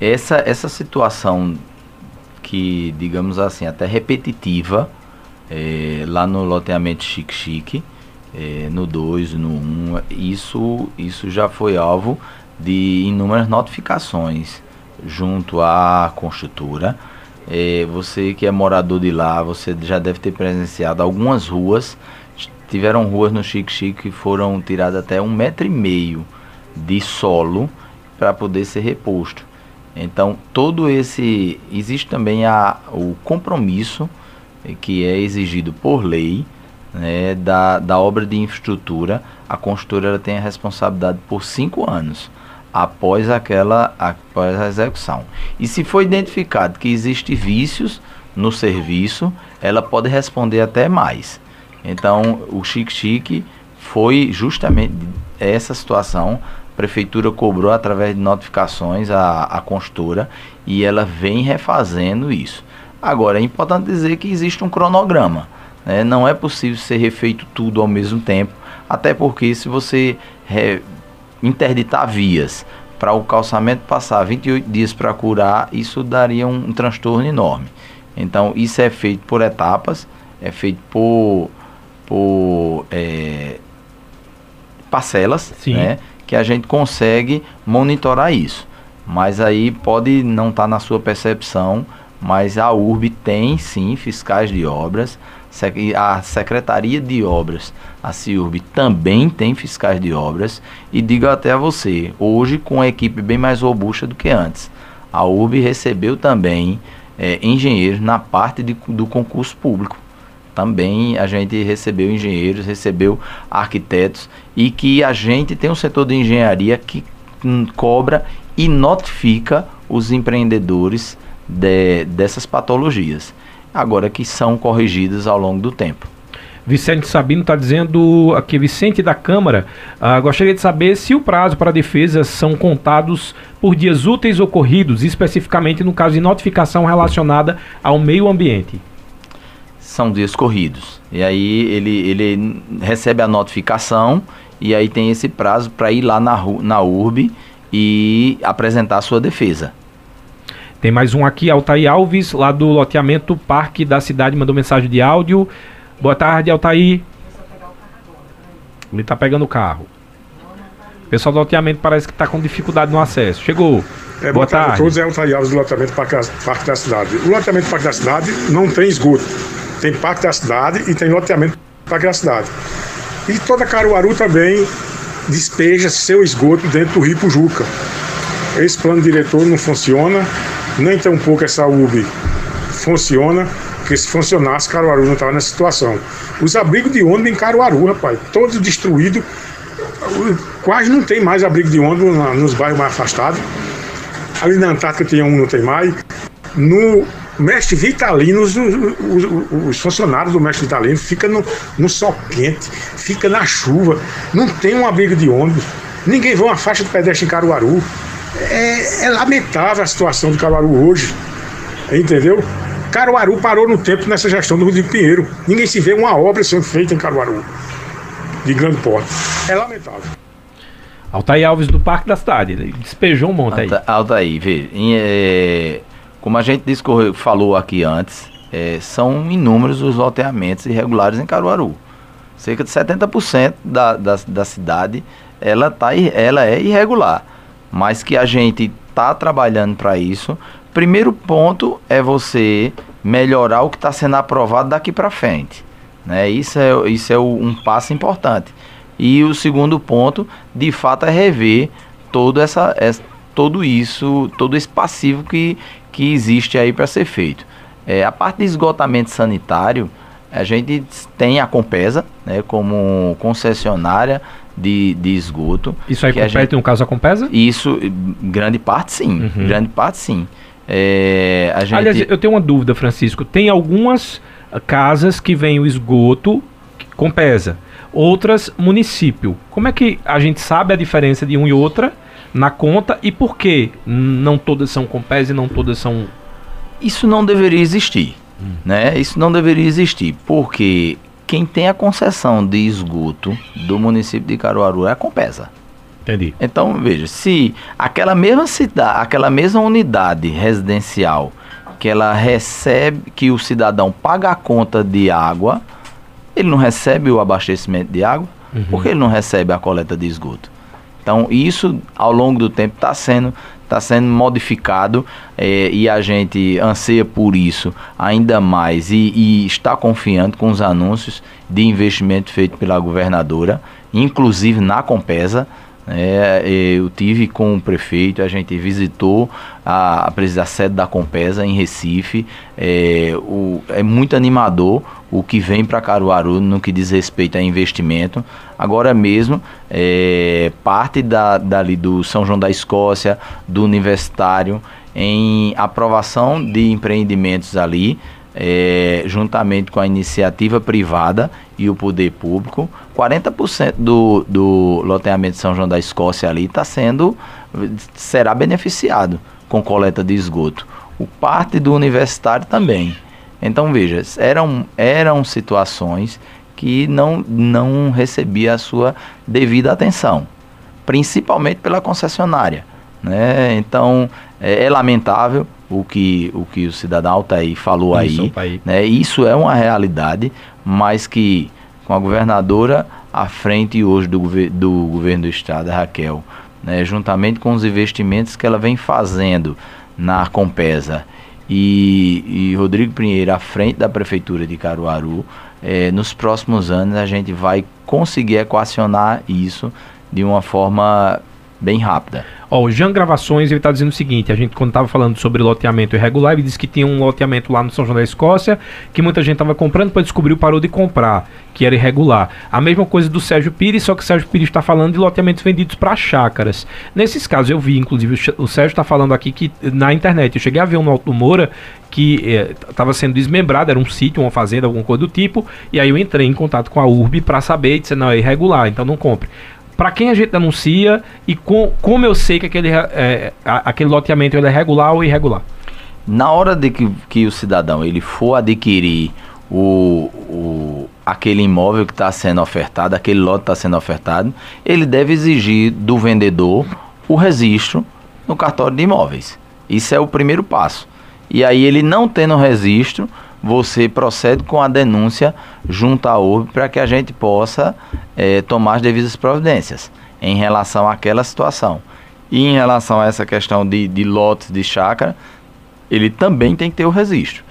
essa, essa situação que, digamos assim, até repetitiva, é, lá no loteamento Chique Chique, é, no 2, no 1, um, isso, isso já foi alvo de inúmeras notificações junto à construtora é, você que é morador de lá, você já deve ter presenciado algumas ruas. Tiveram ruas no Chique Chique que foram tiradas até um metro e meio de solo para poder ser reposto. Então, todo esse. Existe também a, o compromisso eh, que é exigido por lei né, da, da obra de infraestrutura. A construtora tem a responsabilidade por cinco anos após aquela após a execução. E se for identificado que existe vícios no serviço, ela pode responder até mais. Então, o Chique Chique foi justamente essa situação. A prefeitura cobrou através de notificações a, a construtora e ela vem refazendo isso. Agora, é importante dizer que existe um cronograma. Né? Não é possível ser refeito tudo ao mesmo tempo, até porque se você re, interditar vias para o calçamento passar 28 dias para curar, isso daria um, um, transtorno enorme. Então, isso é feito por etapas, é feito por, por é, parcelas, né, que a gente consegue monitorar isso. Mas aí pode não estar tá na sua percepção, mas a URB tem sim fiscais de obras, a Secretaria de Obras, a CIURB, também tem fiscais de obras, e digo até a você, hoje com a equipe bem mais robusta do que antes. A URB recebeu também é, engenheiros na parte de, do concurso público. Também a gente recebeu engenheiros, recebeu arquitetos e que a gente tem um setor de engenharia que hum, cobra e notifica os empreendedores de, dessas patologias, agora que são corrigidas ao longo do tempo. Vicente Sabino está dizendo aqui, Vicente da Câmara, uh, gostaria de saber se o prazo para a defesa são contados por dias úteis ocorridos, especificamente no caso de notificação relacionada ao meio ambiente. São dias corridos. E aí ele, ele recebe a notificação e aí tem esse prazo para ir lá na, na URB e apresentar a sua defesa. Tem mais um aqui, Altair Alves, lá do loteamento Parque da Cidade, mandou mensagem de áudio. Boa tarde, Altair. Ele está pegando o carro. O pessoal do loteamento parece que está com dificuldade no acesso. Chegou. É, boa, boa tarde. a todos, é Altair Alves do loteamento Parque, Parque da Cidade. O loteamento Parque da Cidade não tem esgoto. Tem Parque da Cidade e tem loteamento Parque da Cidade. E toda Caruaru também despeja seu esgoto dentro do Rio Pujuca. Esse plano diretor não funciona nem tampouco essa UB funciona, porque se funcionasse, Caruaru não estava nessa situação. Os abrigos de ônibus em Caruaru, rapaz, todos destruídos, quase não tem mais abrigo de ônibus nos bairros mais afastados. Ali na Antártica tem um, não tem mais. No mestre Vitalino, os, os, os, funcionários do mestre Vitalino ficam no, no sol quente, fica na chuva, não tem um abrigo de ônibus, ninguém vê uma faixa de pedestre em Caruaru. É, é lamentável a situação do Caruaru hoje. Entendeu? Caruaru parou no tempo nessa gestão do Rodrigo Pinheiro. Ninguém se vê uma obra sendo feita em Caruaru. De grande porte. É lamentável. Altair Alves do Parque da Cidade. Ele despejou um monte aí. Altair, vê. É, como a gente discorreu, falou aqui antes, é, são inúmeros os loteamentos irregulares em Caruaru. Cerca de 70% da, da, da cidade ela, tá, ela é irregular mas que a gente está trabalhando para isso. Primeiro ponto é você melhorar o que está sendo aprovado daqui para frente. Né? Isso é, isso é um passo importante. E o segundo ponto, de fato, é rever todo, essa, essa todo isso, todo esse passivo que, que existe aí para ser feito. É, a parte de esgotamento sanitário, a gente tem a Compesa né, como concessionária de, de esgoto. Isso aí compete gente, no caso a Compesa? Isso, grande parte sim. Uhum. Grande parte sim. É, gente... Aliás, eu tenho uma dúvida, Francisco. Tem algumas casas que vem o esgoto Compesa, outras município. Como é que a gente sabe a diferença de uma e outra na conta e por que não todas são Compesa e não todas são. Isso não deveria existir. Hum. Né? Isso não deveria existir, porque quem tem a concessão de esgoto do município de Caruaru é a Compesa. Entendi. Então, veja, se aquela mesma cidade, aquela mesma unidade residencial que ela recebe, que o cidadão paga a conta de água, ele não recebe o abastecimento de água, uhum. porque ele não recebe a coleta de esgoto. Então, isso ao longo do tempo está sendo está sendo modificado é, e a gente anseia por isso ainda mais e, e está confiando com os anúncios de investimento feito pela governadora, inclusive na Compesa. É, eu tive com o prefeito, a gente visitou a, a, a sede da Compesa em Recife. É, o, é muito animador o que vem para Caruaru no que diz respeito a investimento. Agora mesmo, é, parte da, dali do São João da Escócia, do Universitário, em aprovação de empreendimentos ali, é, juntamente com a iniciativa privada e o poder público, 40% do, do loteamento de São João da Escócia ali está sendo, será beneficiado com coleta de esgoto. O parte do universitário também. Então veja, eram, eram situações que não, não recebia a sua devida atenção, principalmente pela concessionária. Né? Então é, é lamentável o que o, que o cidadão Altair falou Isso, aí. Né? Isso é uma realidade, mas que com a governadora à frente hoje do, do governo do estado, Raquel, né? juntamente com os investimentos que ela vem fazendo na Compesa e, e Rodrigo Pinheiro à frente da Prefeitura de Caruaru, é, nos próximos anos a gente vai conseguir equacionar isso de uma forma bem rápida. Ó, o Jean Gravações, ele tá dizendo o seguinte, a gente quando tava falando sobre loteamento irregular, ele disse que tinha um loteamento lá no São João da Escócia, que muita gente tava comprando, depois descobriu, parou de comprar, que era irregular. A mesma coisa do Sérgio Pires, só que o Sérgio Pires está falando de loteamentos vendidos para chácaras. Nesses casos eu vi, inclusive, o Sérgio está falando aqui que na internet, eu cheguei a ver um Alto Moura que estava eh, sendo desmembrado, era um sítio, uma fazenda, alguma coisa do tipo, e aí eu entrei em contato com a URB para saber e disse, não, é irregular, então não compre para quem a gente denuncia e com, como eu sei que aquele, é, aquele loteamento é regular ou irregular? Na hora de que, que o cidadão ele for adquirir o, o, aquele imóvel que está sendo ofertado, aquele lote está sendo ofertado, ele deve exigir do vendedor o registro no cartório de imóveis. Isso é o primeiro passo. E aí ele não tendo registro, você procede com a denúncia junto à URB para que a gente possa é, tomar as devidas providências em relação àquela situação. E em relação a essa questão de, de lotes de chácara, ele também tem que ter o registro.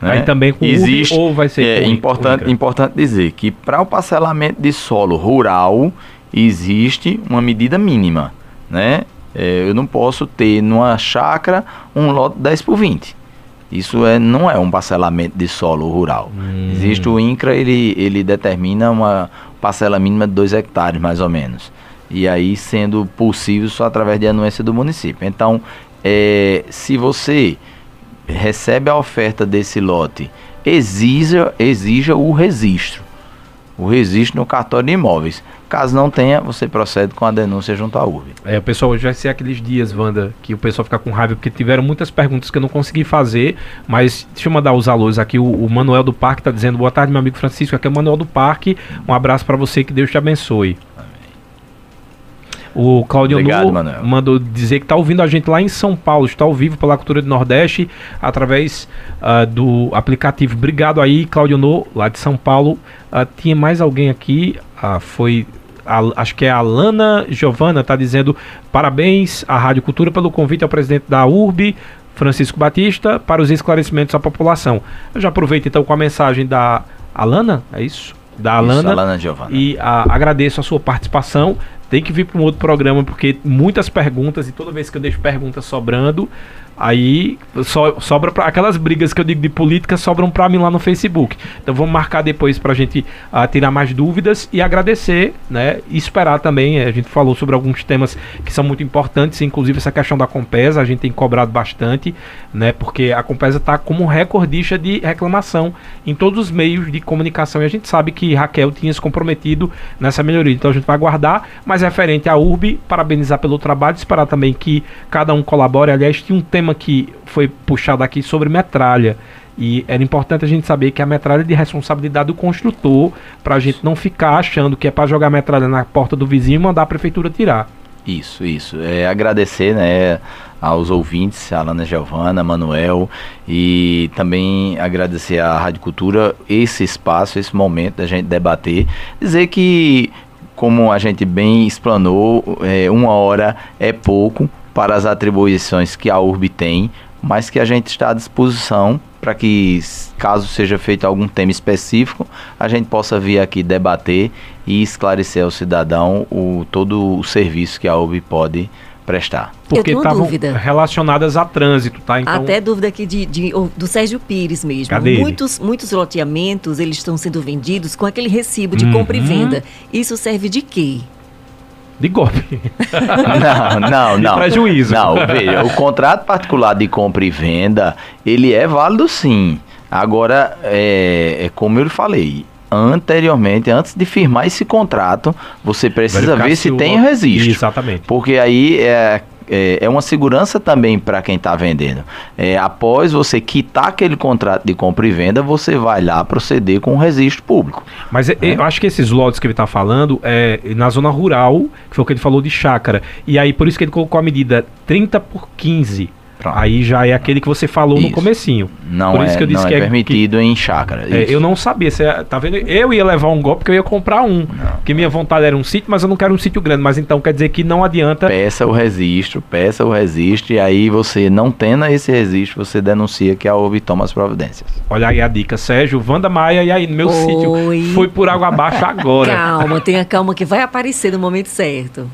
Né? Aí também com Existe, ou vai ser é importante, importante dizer que para o parcelamento de solo rural existe uma medida mínima, né? É, eu não posso ter numa chácara um lote 10 por 20. Isso é, não é um parcelamento de solo rural. Hum. Existe o INCRA, ele, ele determina uma parcela mínima de 2 hectares, mais ou menos. E aí sendo possível só através de anuência do município. Então, é, se você recebe a oferta desse lote, exija, exija o registro. O registro no cartório de imóveis. Caso não tenha, você procede com a denúncia junto à URB. É, pessoal, hoje vai ser aqueles dias, Wanda, que o pessoal fica com raiva, porque tiveram muitas perguntas que eu não consegui fazer, mas deixa eu mandar os alôs aqui. O, o Manuel do Parque está dizendo, boa tarde, meu amigo Francisco, aqui é o Manuel do Parque, um abraço para você, que Deus te abençoe. O Claudio Obrigado, Lu mandou dizer que está ouvindo a gente lá em São Paulo, está ao vivo pela Cultura do Nordeste, através uh, do aplicativo. Obrigado aí, Claudio No, lá de São Paulo. Uh, tinha mais alguém aqui, uh, foi acho que é a Lana Giovana, está dizendo parabéns à Rádio Cultura pelo convite ao presidente da URB, Francisco Batista, para os esclarecimentos à população. Eu já aproveito então com a mensagem da Alana, é isso? Da Alana. Isso, Alana Giovana. E a, agradeço a sua participação. Tem que vir para um outro programa, porque muitas perguntas, e toda vez que eu deixo perguntas sobrando, Aí so, sobra para aquelas brigas que eu digo de política sobram para mim lá no Facebook. Então vamos marcar depois para a gente uh, tirar mais dúvidas e agradecer, né? E esperar também. A gente falou sobre alguns temas que são muito importantes, inclusive essa questão da Compesa, a gente tem cobrado bastante, né? Porque a Compesa está como recordista de reclamação em todos os meios de comunicação e a gente sabe que Raquel tinha se comprometido nessa melhoria. Então a gente vai aguardar, mas referente à URB, parabenizar pelo trabalho, esperar também que cada um colabore. Aliás, tinha um tema tema que foi puxado aqui sobre metralha. E era importante a gente saber que a metralha é de responsabilidade do construtor, para a gente não ficar achando que é para jogar metralha na porta do vizinho e mandar a prefeitura tirar. Isso, isso. É agradecer, né, aos ouvintes, a Alana Giovana, Manuel, e também agradecer à Rádio Cultura esse espaço, esse momento da gente debater. Dizer que, como a gente bem explanou, é, uma hora é pouco, para as atribuições que a URB tem, mas que a gente está à disposição para que, caso seja feito algum tema específico, a gente possa vir aqui debater e esclarecer ao cidadão o, todo o serviço que a URB pode prestar. Porque estavam relacionadas a trânsito, tá? Então... Até dúvida aqui de, de, do Sérgio Pires mesmo. Cadê muitos, muitos loteamentos, eles estão sendo vendidos com aquele recibo de uhum. compra e venda. Isso serve de quê? De golpe. [laughs] Não, não, não. prejuízo. Não, veja, o contrato particular de compra e venda, ele é válido sim. Agora, é, é como eu falei, anteriormente, antes de firmar esse contrato, você precisa ver se, se tem o registro. Exatamente. Porque aí é é, é uma segurança também para quem está vendendo. É, após você quitar aquele contrato de compra e venda, você vai lá proceder com o registro público. Mas é, né? eu acho que esses lotes que ele está falando é na zona rural, que foi o que ele falou de chácara. E aí, por isso que ele colocou a medida 30 por 15. Pronto. Aí já é aquele que você falou no Isso. comecinho. Não Por é, isso que eu disse não que é é- permitido em chácara. É, eu não sabia, você, tá vendo? Eu ia levar um golpe porque eu ia comprar um. Porque minha vontade era um sítio, mas eu não quero um sítio grande. Mas então quer dizer que não adianta. Peça o registro, peça o registro e aí você não tendo esse registro, você denuncia que a URB toma as providências. Olha aí a dica, Sérgio, Wanda Maia, e aí, meu Oi. sítio foi por água abaixo [laughs] agora. Calma, tenha calma que vai aparecer no momento certo.